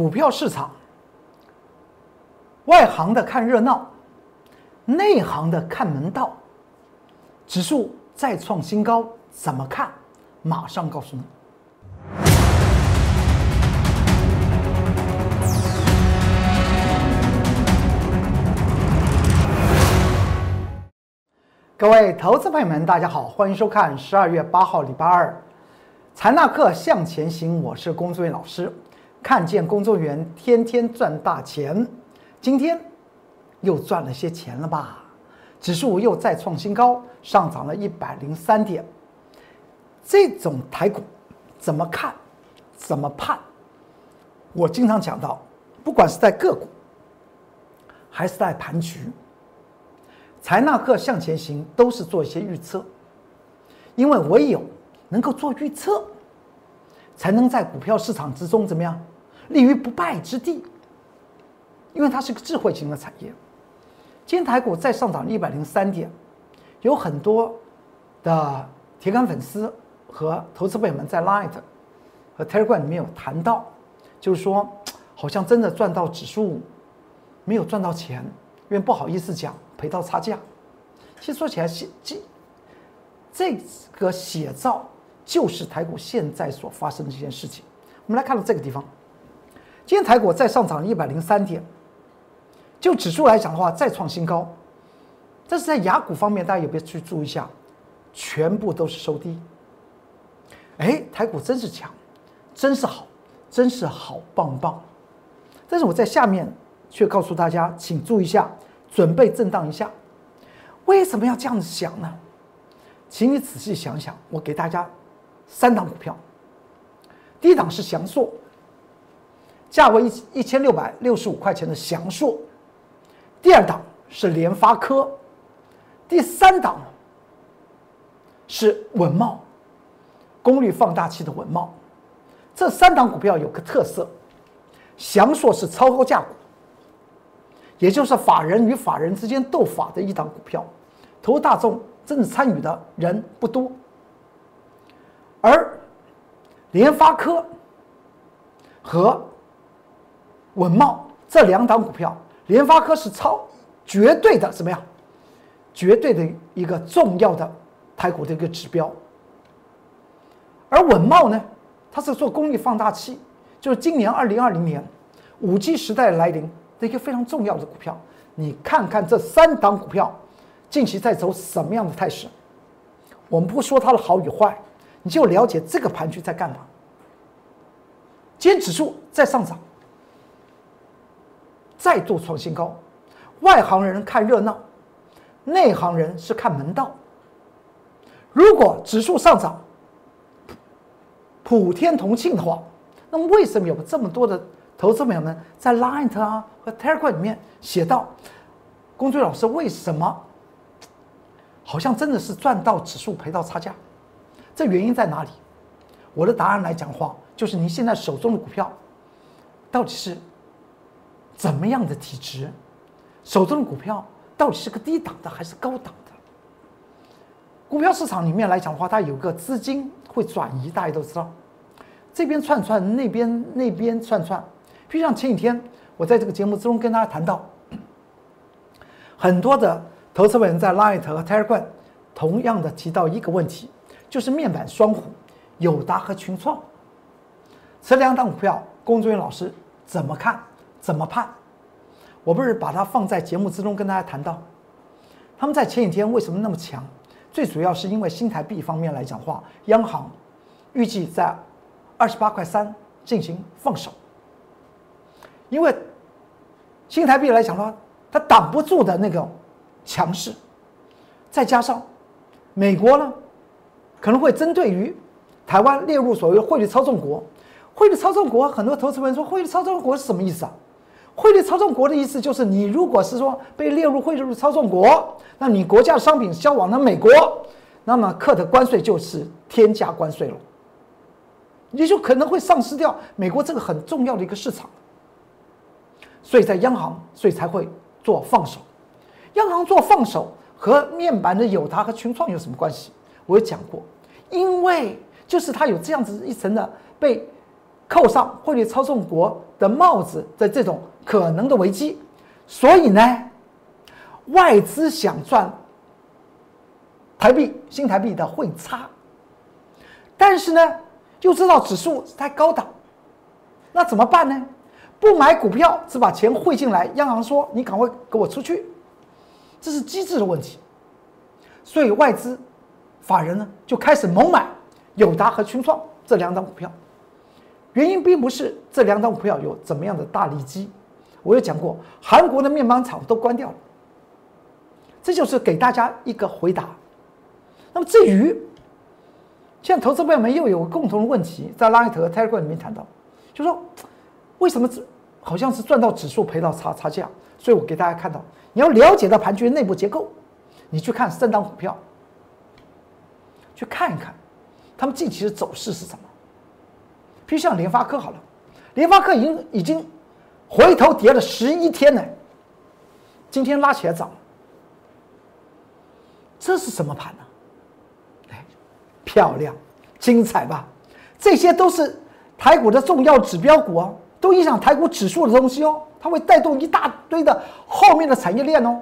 股票市场，外行的看热闹，内行的看门道。指数再创新高，怎么看？马上告诉你。各位投资朋友们，大家好，欢迎收看十二月八号礼拜二，财纳课向前行，我是龚作员老师。看见工作人员天天赚大钱，今天又赚了些钱了吧？指数又再创新高，上涨了一百零三点。这种台股怎么看？怎么判？我经常讲到，不管是在个股，还是在盘局，财纳克向前行都是做一些预测，因为唯有能够做预测，才能在股票市场之中怎么样？立于不败之地，因为它是个智慧型的产业。今天台股再上涨一百零三点，有很多的铁杆粉丝和投资朋友们在 Light 和 Telegram 里面有谈到，就是说好像真的赚到指数，没有赚到钱，因为不好意思讲赔到差价。其实说起来，写这这个写照就是台股现在所发生的这件事情。我们来看到这个地方。今天台股再上涨一百零三点，就指数来讲的话，再创新高。但是在雅股方面，大家有没有去注意一下？全部都是收低。哎，台股真是强，真是好，真是好棒棒。但是我在下面却告诉大家，请注意一下，准备震荡一下。为什么要这样子想呢？请你仔细想想，我给大家三档股票。第一档是翔硕。价位一一千六百六十五块钱的祥硕，第二档是联发科，第三档是文茂，功率放大器的文茂。这三档股票有个特色，祥硕是超高价股，也就是法人与法人之间斗法的一档股票，投大众真正参与的人不多，而联发科和文茂这两档股票，联发科是超绝对的怎么样？绝对的一个重要的台股的一个指标。而文茂呢，它是做功率放大器，就是今年二零二零年五 G 时代来临的一个非常重要的股票。你看看这三档股票近期在走什么样的态势？我们不说它的好与坏，你就了解这个盘局在干嘛。今天指数在上涨。再度创新高，外行人看热闹，内行人是看门道。如果指数上涨，普天同庆的话，那么为什么有这么多的投资朋友们在 Line 啊和 Telegram 里面写到，工作老师为什么好像真的是赚到指数赔到差价？这原因在哪里？我的答案来讲话，就是您现在手中的股票到底是。怎么样的体质？手中的股票到底是个低档的还是高档的？股票市场里面来讲的话，它有个资金会转移，大家都知道，这边串串，那边那边串串。就像前几天我在这个节目之中跟大家谈到，很多的投资人在 Light 和 Telegram 同样的提到一个问题，就是面板双虎友达和群创这两档股票，工作人员老师怎么看？怎么判？我不是把它放在节目之中跟大家谈到，他们在前几天为什么那么强？最主要是因为新台币方面来讲话，央行预计在二十八块三进行放手，因为新台币来讲的话，它挡不住的那个强势，再加上美国呢可能会针对于台湾列入所谓汇率操纵国，汇率操纵国，很多投资人说汇率操纵国是什么意思啊？汇率操纵国的意思就是，你如果是说被列入汇率操纵国，那你国家的商品销往了美国，那么课的关税就是天价关税了，你就可能会丧失掉美国这个很重要的一个市场。所以在央行，所以才会做放手。央行做放手和面板的友达和群创有什么关系？我有讲过，因为就是它有这样子一层的被扣上汇率操纵国的帽子的这种可能的危机，所以呢，外资想赚台币新台币的汇差，但是呢，又知道指数太高档，那怎么办呢？不买股票，只把钱汇进来。央行说：“你赶快给我出去。”这是机制的问题。所以外资法人呢就开始猛买友达和群创这两档股票。原因并不是这两档股票有怎么样的大利基，我有讲过，韩国的面包厂都关掉了。这就是给大家一个回答。那么至于现在投资朋友们又有共同的问题，在拉一特和 Telegram 里面谈到，就说。为什么只好像是赚到指数赔到差差价？所以我给大家看到，你要了解到盘局内部结构，你去看三档股票，去看一看，他们近期的走势是什么？比如像联发科好了，联发科已经已经回头跌了十一天呢，今天拉起来涨，这是什么盘呢？哎，漂亮，精彩吧？这些都是台股的重要指标股哦。都影响台股指数的东西哦，它会带动一大堆的后面的产业链哦。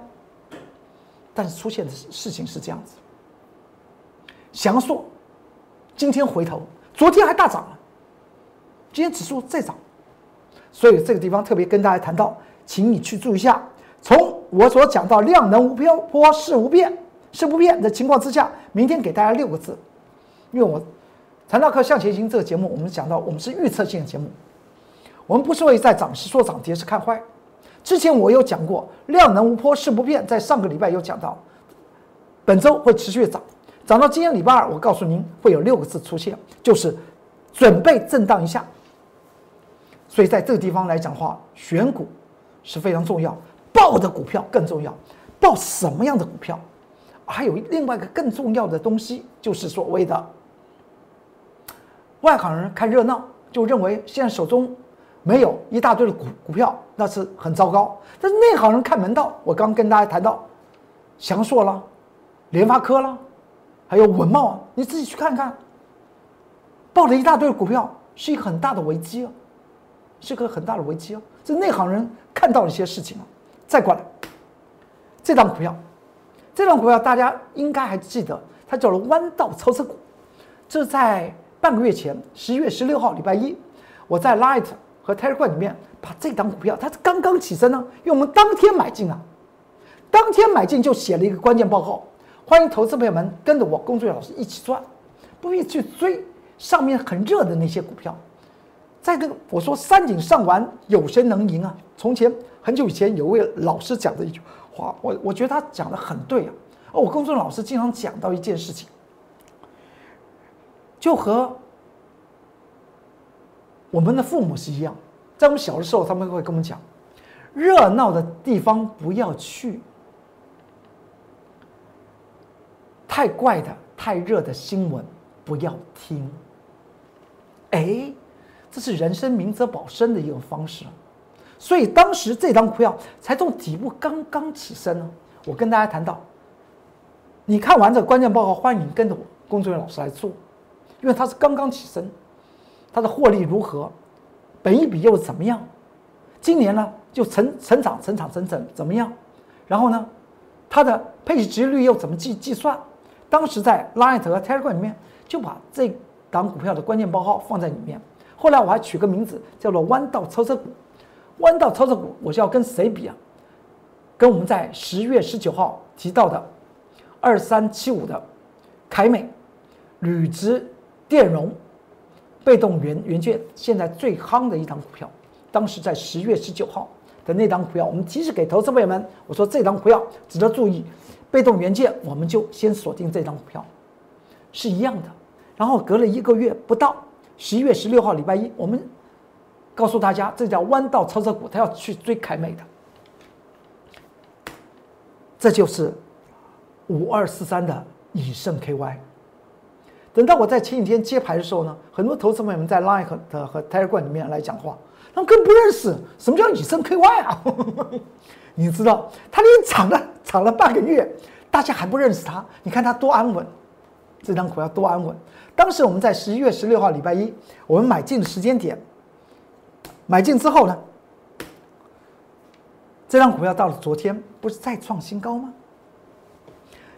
但是出现的事情是这样子，翔硕今天回头，昨天还大涨了，今天指数再涨，所以这个地方特别跟大家谈到，请你去注意一下。从我所讲到量能无漂泊势无变势不变的情况之下，明天给大家六个字，因为我财道课向前行这个节目，我们讲到我们是预测性的节目。我们不是为在涨时说涨，跌时看坏。之前我有讲过，量能无波势不变，在上个礼拜有讲到，本周会持续涨，涨到今天礼拜二，我告诉您会有六个字出现，就是准备震荡一下。所以在这个地方来讲话，选股是非常重要，报的股票更重要，报什么样的股票？还有另外一个更重要的东西，就是所谓的外行人看热闹，就认为现在手中。没有一大堆的股股票，那是很糟糕。但是内行人看门道，我刚跟大家谈到，翔硕啦，联发科啦，还有文茂，你自己去看看。报了一大堆股票，是一个很大的危机啊，是个很大的危机哦。这内行人看到了一些事情啊。再过来，这张股票，这张股票大家应该还记得，它叫做弯道超车股。这在半个月前，十一月十六号礼拜一，我在 Light。和 Telegram 里面把这档股票，它是刚刚起身呢，因为我们当天买进啊，当天买进就写了一个关键报告，欢迎投资朋友们跟着我工作老师一起赚，不必去追上面很热的那些股票。在跟我说山顶上玩有谁能赢啊？从前很久以前有位老师讲的一句话，我我觉得他讲的很对啊。而我工作老师经常讲到一件事情，就和。我们的父母是一样，在我们小的时候，他们会跟我们讲：热闹的地方不要去，太怪的、太热的新闻不要听。哎，这是人生明哲保身的一种方式。所以当时这张股票才从底部刚刚起身呢。我跟大家谈到，你看完这个关键报告，欢迎跟着我工作人员老师来做，因为它是刚刚起身。它的获利如何？本一比又怎么样？今年呢，就成成长、成长、成长怎么样？然后呢，它的配息率又怎么计计算？当时在 Line 和 Telegram 里面就把这档股票的关键报告放在里面。后来我还取个名字叫做“弯道超车股”。弯道超车股，我是要跟谁比啊？跟我们在十月十九号提到的二三七五的凯美、铝直电容。被动元元件现在最夯的一档股票，当时在十月十九号的那档股票，我们提示给投资朋友们，我说这档股票值得注意，被动元件我们就先锁定这档股票，是一样的。然后隔了一个月不到，十一月十六号礼拜一，我们告诉大家，这叫弯道超车股，他要去追凯美的，这就是五二四三的以盛 KY。等到我在前几天接牌的时候呢，很多投资朋友们在 Line 和和 Telegram 里面来讲话，他们更不认识什么叫以升 KY 啊！你知道，他连涨了涨了半个月，大家还不认识他。你看他多安稳，这张股票多安稳。当时我们在十一月十六号礼拜一，我们买进的时间点买进之后呢，这张股票到了昨天不是再创新高吗？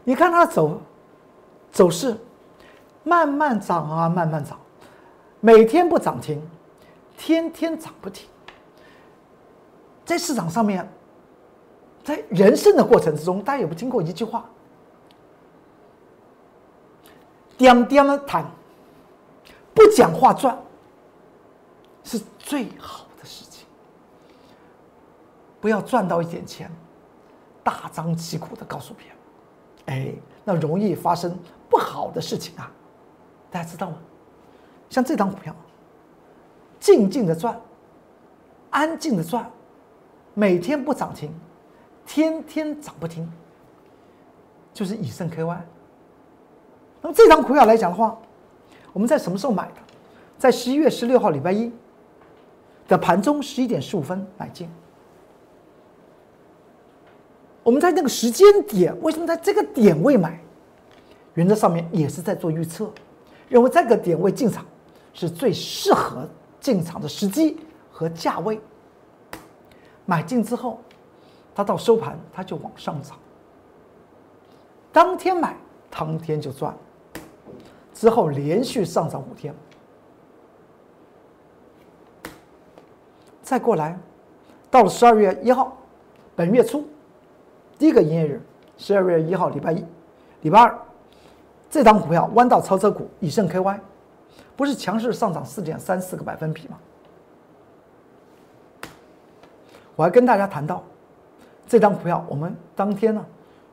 你看它走走势，慢慢涨啊，慢慢涨，每天不涨停，天天涨不停。在市场上面，在人生的过程之中，大家有没有听过一句话？掂掂的谈，不讲话赚，是最好的事情。不要赚到一点钱，大张旗鼓的告诉别人，哎，那容易发生不好的事情啊！大家知道吗？像这张股票，静静的赚，安静的赚，每天不涨停，天天涨不停，就是以盛 KY。那么这张股票来讲的话，我们在什么时候买的？在十一月十六号礼拜一的盘中十一点十五分买进。我们在那个时间点，为什么在这个点位买？原则上面也是在做预测，认为这个点位进场是最适合进场的时机和价位。买进之后，它到收盘它就往上涨，当天买当天就赚了。之后连续上涨五天，再过来，到了十二月一号，本月初第一个营业日，十二月一号礼拜一、礼拜二，这张股票弯道超车股以盛 KY，不是强势上涨四点三四个百分比吗？我还跟大家谈到，这张股票我们当天呢。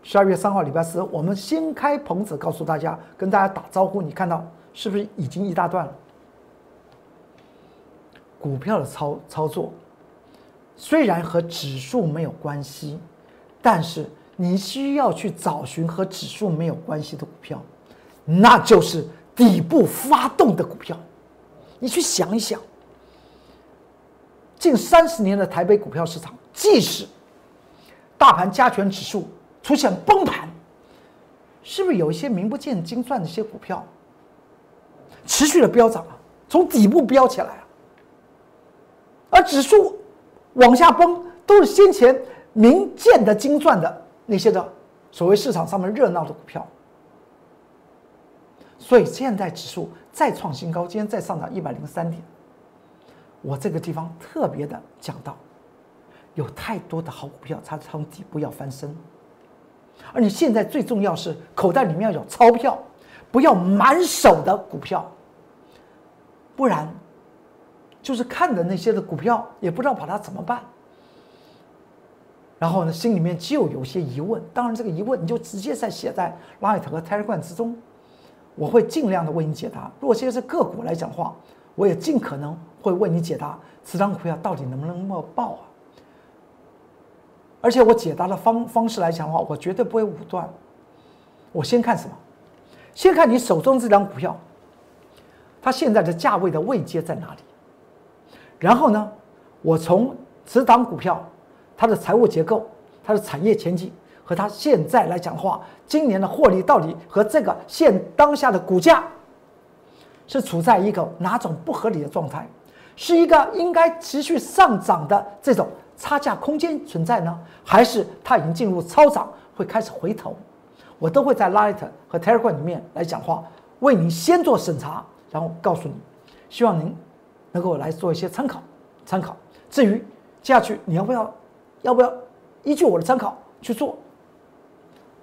十二月三号，礼拜四，我们先开棚子，告诉大家，跟大家打招呼。你看到是不是已经一大段了？股票的操操作虽然和指数没有关系，但是你需要去找寻和指数没有关系的股票，那就是底部发动的股票。你去想一想，近三十年的台北股票市场，即使大盘加权指数。出现崩盘，是不是有一些名不见经传的一些股票持续的飙涨啊？从底部飙起来啊，而指数往下崩，都是先前名见的经传的那些的所谓市场上面热闹的股票。所以现在指数再创新高，今天再上涨一百零三点。我这个地方特别的讲到，有太多的好股票，它从底部要翻身。而你现在最重要是口袋里面要有钞票，不要满手的股票，不然就是看的那些的股票也不知道把它怎么办。然后呢，心里面就有些疑问。当然，这个疑问你就直接在写在 Light 和 Telegram 之中，我会尽量的为你解答。如果现在是个股来讲的话，我也尽可能会为你解答，此张股票到底能不能冒爆啊？而且我解答的方方式来讲的话，我绝对不会武断。我先看什么？先看你手中这张股票，它现在的价位的位阶在哪里？然后呢，我从此档股票它的财务结构、它的产业前景和它现在来讲的话，今年的获利到底和这个现当下的股价是处在一个哪种不合理的状态？是一个应该持续上涨的这种？差价空间存在呢，还是它已经进入超涨，会开始回头？我都会在 Light 和 Telegram 里面来讲话，为您先做审查，然后告诉你，希望您能够来做一些参考。参考。至于接下去你要不要，要不要依据我的参考去做，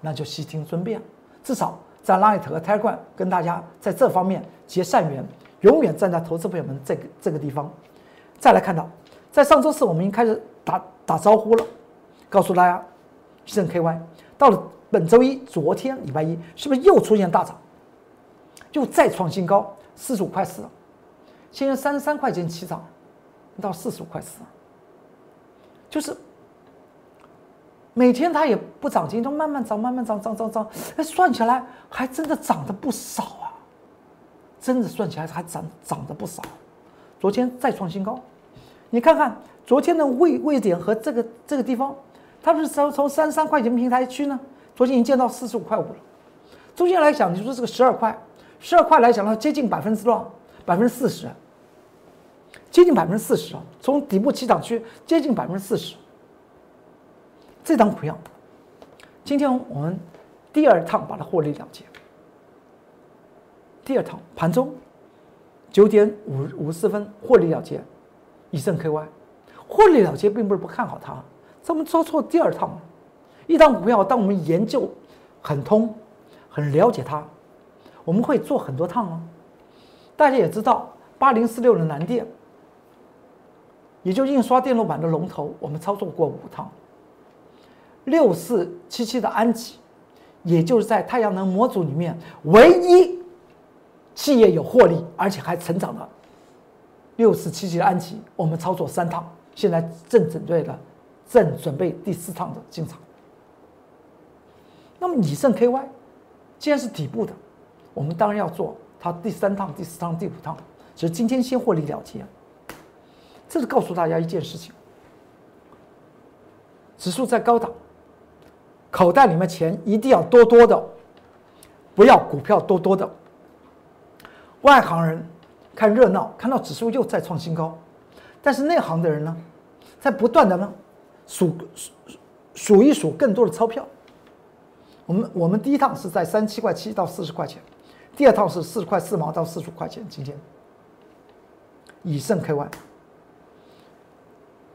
那就悉听尊便。至少在 Light 和 Telegram 跟大家在这方面结善缘，永远站在投资朋友们这个这个地方。再来看到，在上周四我们已经开始。打打招呼了，告诉大家，盛 KY 到了本周一，昨天礼拜一是不是又出现大涨，又再创新高，四十五块四，现在三十三块钱起涨，到四十五块四，就是每天它也不涨停，都慢慢涨，慢慢涨，涨涨涨，哎，算起来还真的涨得不少啊，真的算起来还涨涨得不少，昨天再创新高，你看看。昨天的位位点和这个这个地方，它不是从从三十三块钱平台区呢？昨天已经见到四十五块五了。中间来讲，你说这个十二块，十二块来讲呢，接近百分之多少？百分之四十。接近百分之四十啊，从底部起涨区接近百分之四十。这张股票，今天我们第二趟把它获利了结。第二趟盘中九点五五十四分获利了结，以盛 KY，获利了结并不是不看好它，咱们做错第二趟了。一张股票，当我们研究很通、很了解它，我们会做很多趟啊。大家也知道，八零四六的南电。也就印刷电路板的龙头，我们操作过五趟。六四七七的安吉，也就是在太阳能模组里面唯一企业有获利而且还成长的六十七级的安琪，我们操作三趟，现在正准备了，正准备第四趟的进场。那么以盛 KY，既然是底部的，我们当然要做它第三趟、第四趟、第五趟，只是今天先获利了结。这是告诉大家一件事情：指数在高档，口袋里面钱一定要多多的，不要股票多多的。外行人看热闹，看到指数又再创新高，但是内行的人呢，在不断的呢数数数一数更多的钞票。我们我们第一趟是在三七块七到四十块钱，第二趟是四十块四毛到四十块钱。今天以盛 KY。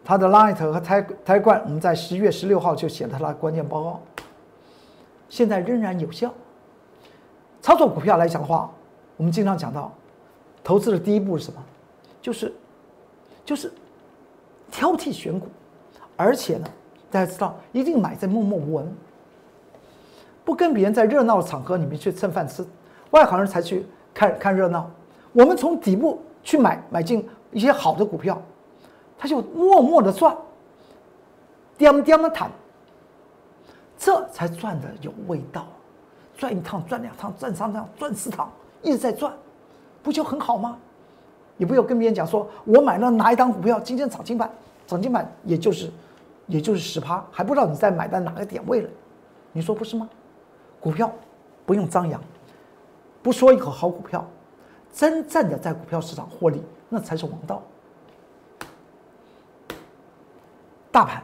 它的 Light 和胎胎冠，我们在十一月十六号就写了它的关键报告，现在仍然有效。操作股票来讲的话，我们经常讲到，投资的第一步是什么？就是，就是挑剔选股，而且呢，大家知道一定买在默默无闻，不跟别人在热闹的场合里面去蹭饭吃，外行人才去看看热闹。我们从底部去买买进一些好的股票。他就默默的赚，掂掂的谈，这才赚的有味道。赚一趟，赚两趟，赚三趟，赚四趟，一直在赚，不就很好吗？也不要跟别人讲说，我买了哪一档股票，今天涨停板，涨停板也就是，也就是十趴，还不知道你在买在哪个点位了，你说不是吗？股票不用张扬，不说一口好股票，真正的在股票市场获利，那才是王道。大盘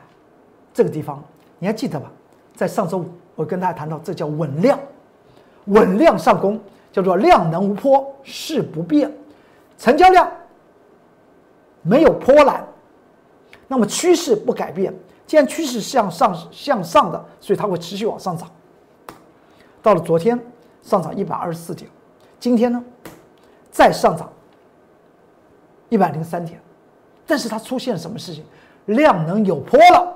这个地方你还记得吧？在上周五我跟大家谈到，这叫稳量，稳量上攻，叫做量能无波，势不变，成交量没有波澜，那么趋势不改变。既然趋势向上向上的，所以它会持续往上涨。到了昨天上涨一百二十四点，今天呢再上涨一百零三点，但是它出现什么事情？量能有坡了，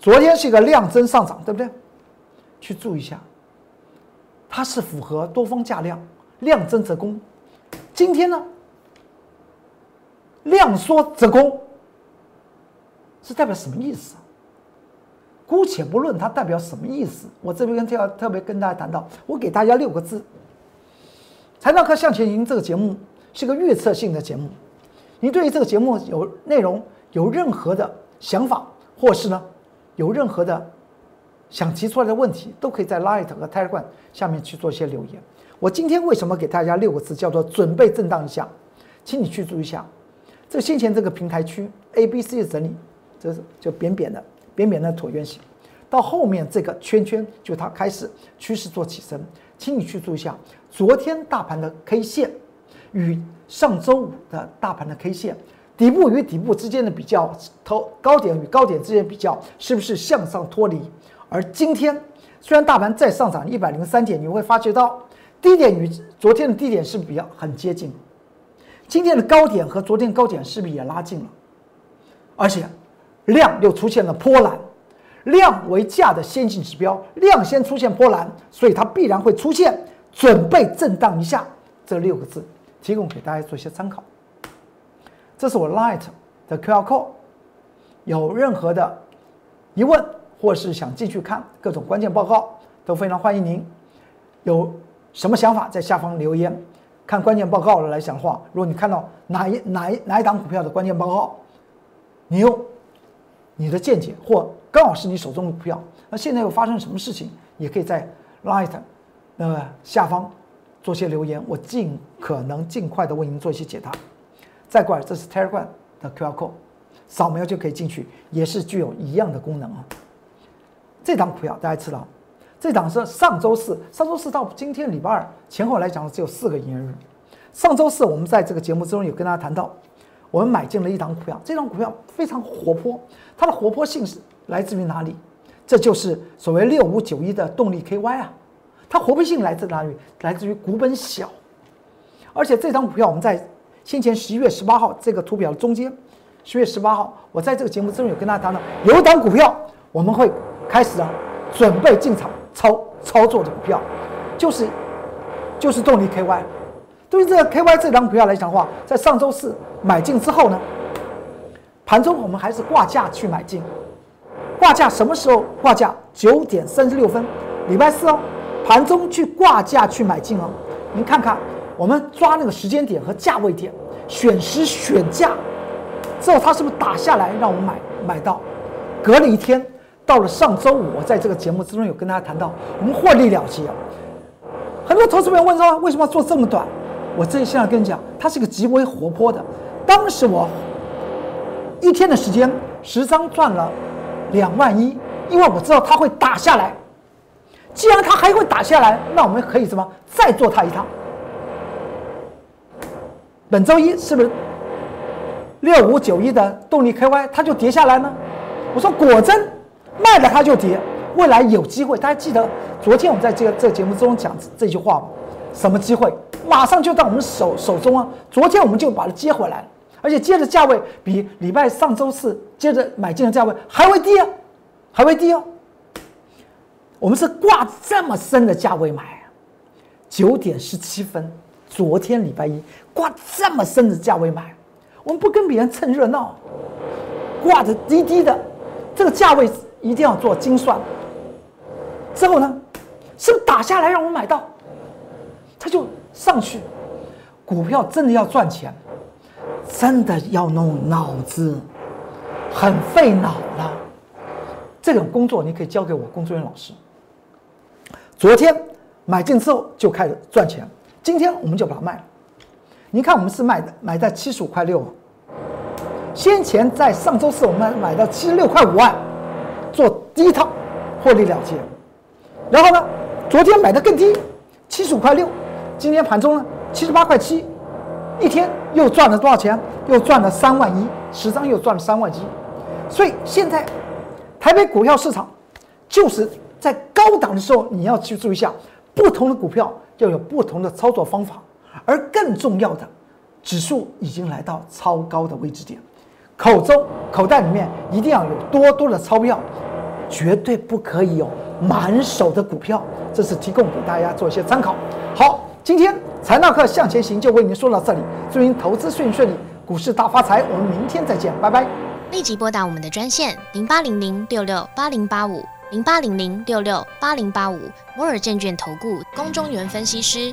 昨天是一个量增上涨，对不对？去注意一下，它是符合多方价量，量增则攻。今天呢，量缩则攻，是代表什么意思？姑且不论它代表什么意思，我这边要特别跟大家谈到，我给大家六个字：财道课向前行这个节目是个预测性的节目，你对于这个节目有内容。有任何的想法，或是呢，有任何的想提出来的问题，都可以在 Light 和 Telegram 下面去做一些留言。我今天为什么给大家六个字，叫做准备震荡一下，请你去注意一下。这先前这个平台区 A、B、C 的整理，这是就扁扁的、扁扁的椭圆形，到后面这个圈圈，就它开始趋势做起身，请你去注意一下。昨天大盘的 K 线与上周五的大盘的 K 线。底部与底部之间的比较，头高点与高点之间比较，是不是向上脱离？而今天虽然大盘再上涨一百零三点，你会发觉到低点与昨天的低点是比较很接近，今天的高点和昨天高点是不是也拉近了？而且量又出现了波澜，量为价的先行指标，量先出现波澜，所以它必然会出现准备震荡一下这六个字，提供给大家做一些参考。这是我 Light 的 QR code，有任何的疑问或是想进去看各种关键报告，都非常欢迎您。有什么想法在下方留言。看关键报告来讲的话，如果你看到哪一哪一哪一档股票的关键报告，你用你的见解或刚好是你手中的股票，那现在又发生什么事情，也可以在 Light 那下方做些留言，我尽可能尽快的为您做一些解答。再过来，这是 Telegram 的 QR code，扫描就可以进去，也是具有一样的功能啊。这档股票大家知道，这档是上周四，上周四到今天礼拜二前后来讲的只有四个营业日。上周四我们在这个节目之中有跟大家谈到，我们买进了一档股票，这档股票非常活泼，它的活泼性是来自于哪里？这就是所谓六五九一的动力 KY 啊，它活泼性来自哪里？来自于股本小，而且这张股票我们在先前十一月十八号这个图表的中间，十月十八号我在这个节目之中有跟大家谈到，有一档股票我们会开始啊准备进场操操作的股票，就是就是动力 KY。对于这个 KY 这张股票来讲的话，在上周四买进之后呢，盘中我们还是挂价去买进。挂价什么时候挂价？九点三十六分，礼拜四哦，盘中去挂价去买进哦。您看看，我们抓那个时间点和价位点，选时选价，之后它是不是打下来让我们买买到？隔了一天，到了上周五，我在这个节目之中有跟大家谈到，我们获利了结。很多投资朋友问说，为什么要做这么短？我这现在跟你讲，它是个极为活泼的。当时我一天的时间，十张赚了。两万一，因为我知道它会打下来。既然它还会打下来，那我们可以什么？再做它一趟。本周一是不是六五九一的动力 KY 它就跌下来呢？我说果真卖了它就跌，未来有机会。大家记得昨天我们在这个这个节目中讲这句话吗？什么机会？马上就到我们手手中啊！昨天我们就把它接回来。而且接着价位比礼拜上周四接着买进的价位还会低啊，还会低哦。我们是挂这么深的价位买，九点十七分，昨天礼拜一挂这么深的价位买，我们不跟别人蹭热闹，挂着低低的，这个价位一定要做精算。之后呢，是不是打下来让我买到，它就上去，股票真的要赚钱。真的要弄脑子，很费脑的。这种工作你可以交给我工作人员老师。昨天买进之后就开始赚钱，今天我们就把它卖了。你看，我们是卖的买在七十五块六，先前在上周四我们买到七十六块五万，第一套获利了结。然后呢，昨天买的更低，七十五块六，今天盘中呢七十八块七。一天又赚了多少钱？又赚了三万一，十张又赚了三万一。所以现在台北股票市场就是在高档的时候，你要去注意一下，不同的股票要有不同的操作方法。而更重要的，指数已经来到超高的位置点，口中口袋里面一定要有多多的钞票，绝对不可以有满手的股票。这是提供给大家做一些参考。好，今天。财纳课向前行就为您说到这里，祝您投资顺顺利，股市大发财。我们明天再见，拜拜。立即拨打我们的专线零八零零六六八零八五零八零零六六八零八五摩尔证券投顾龚中原分析师。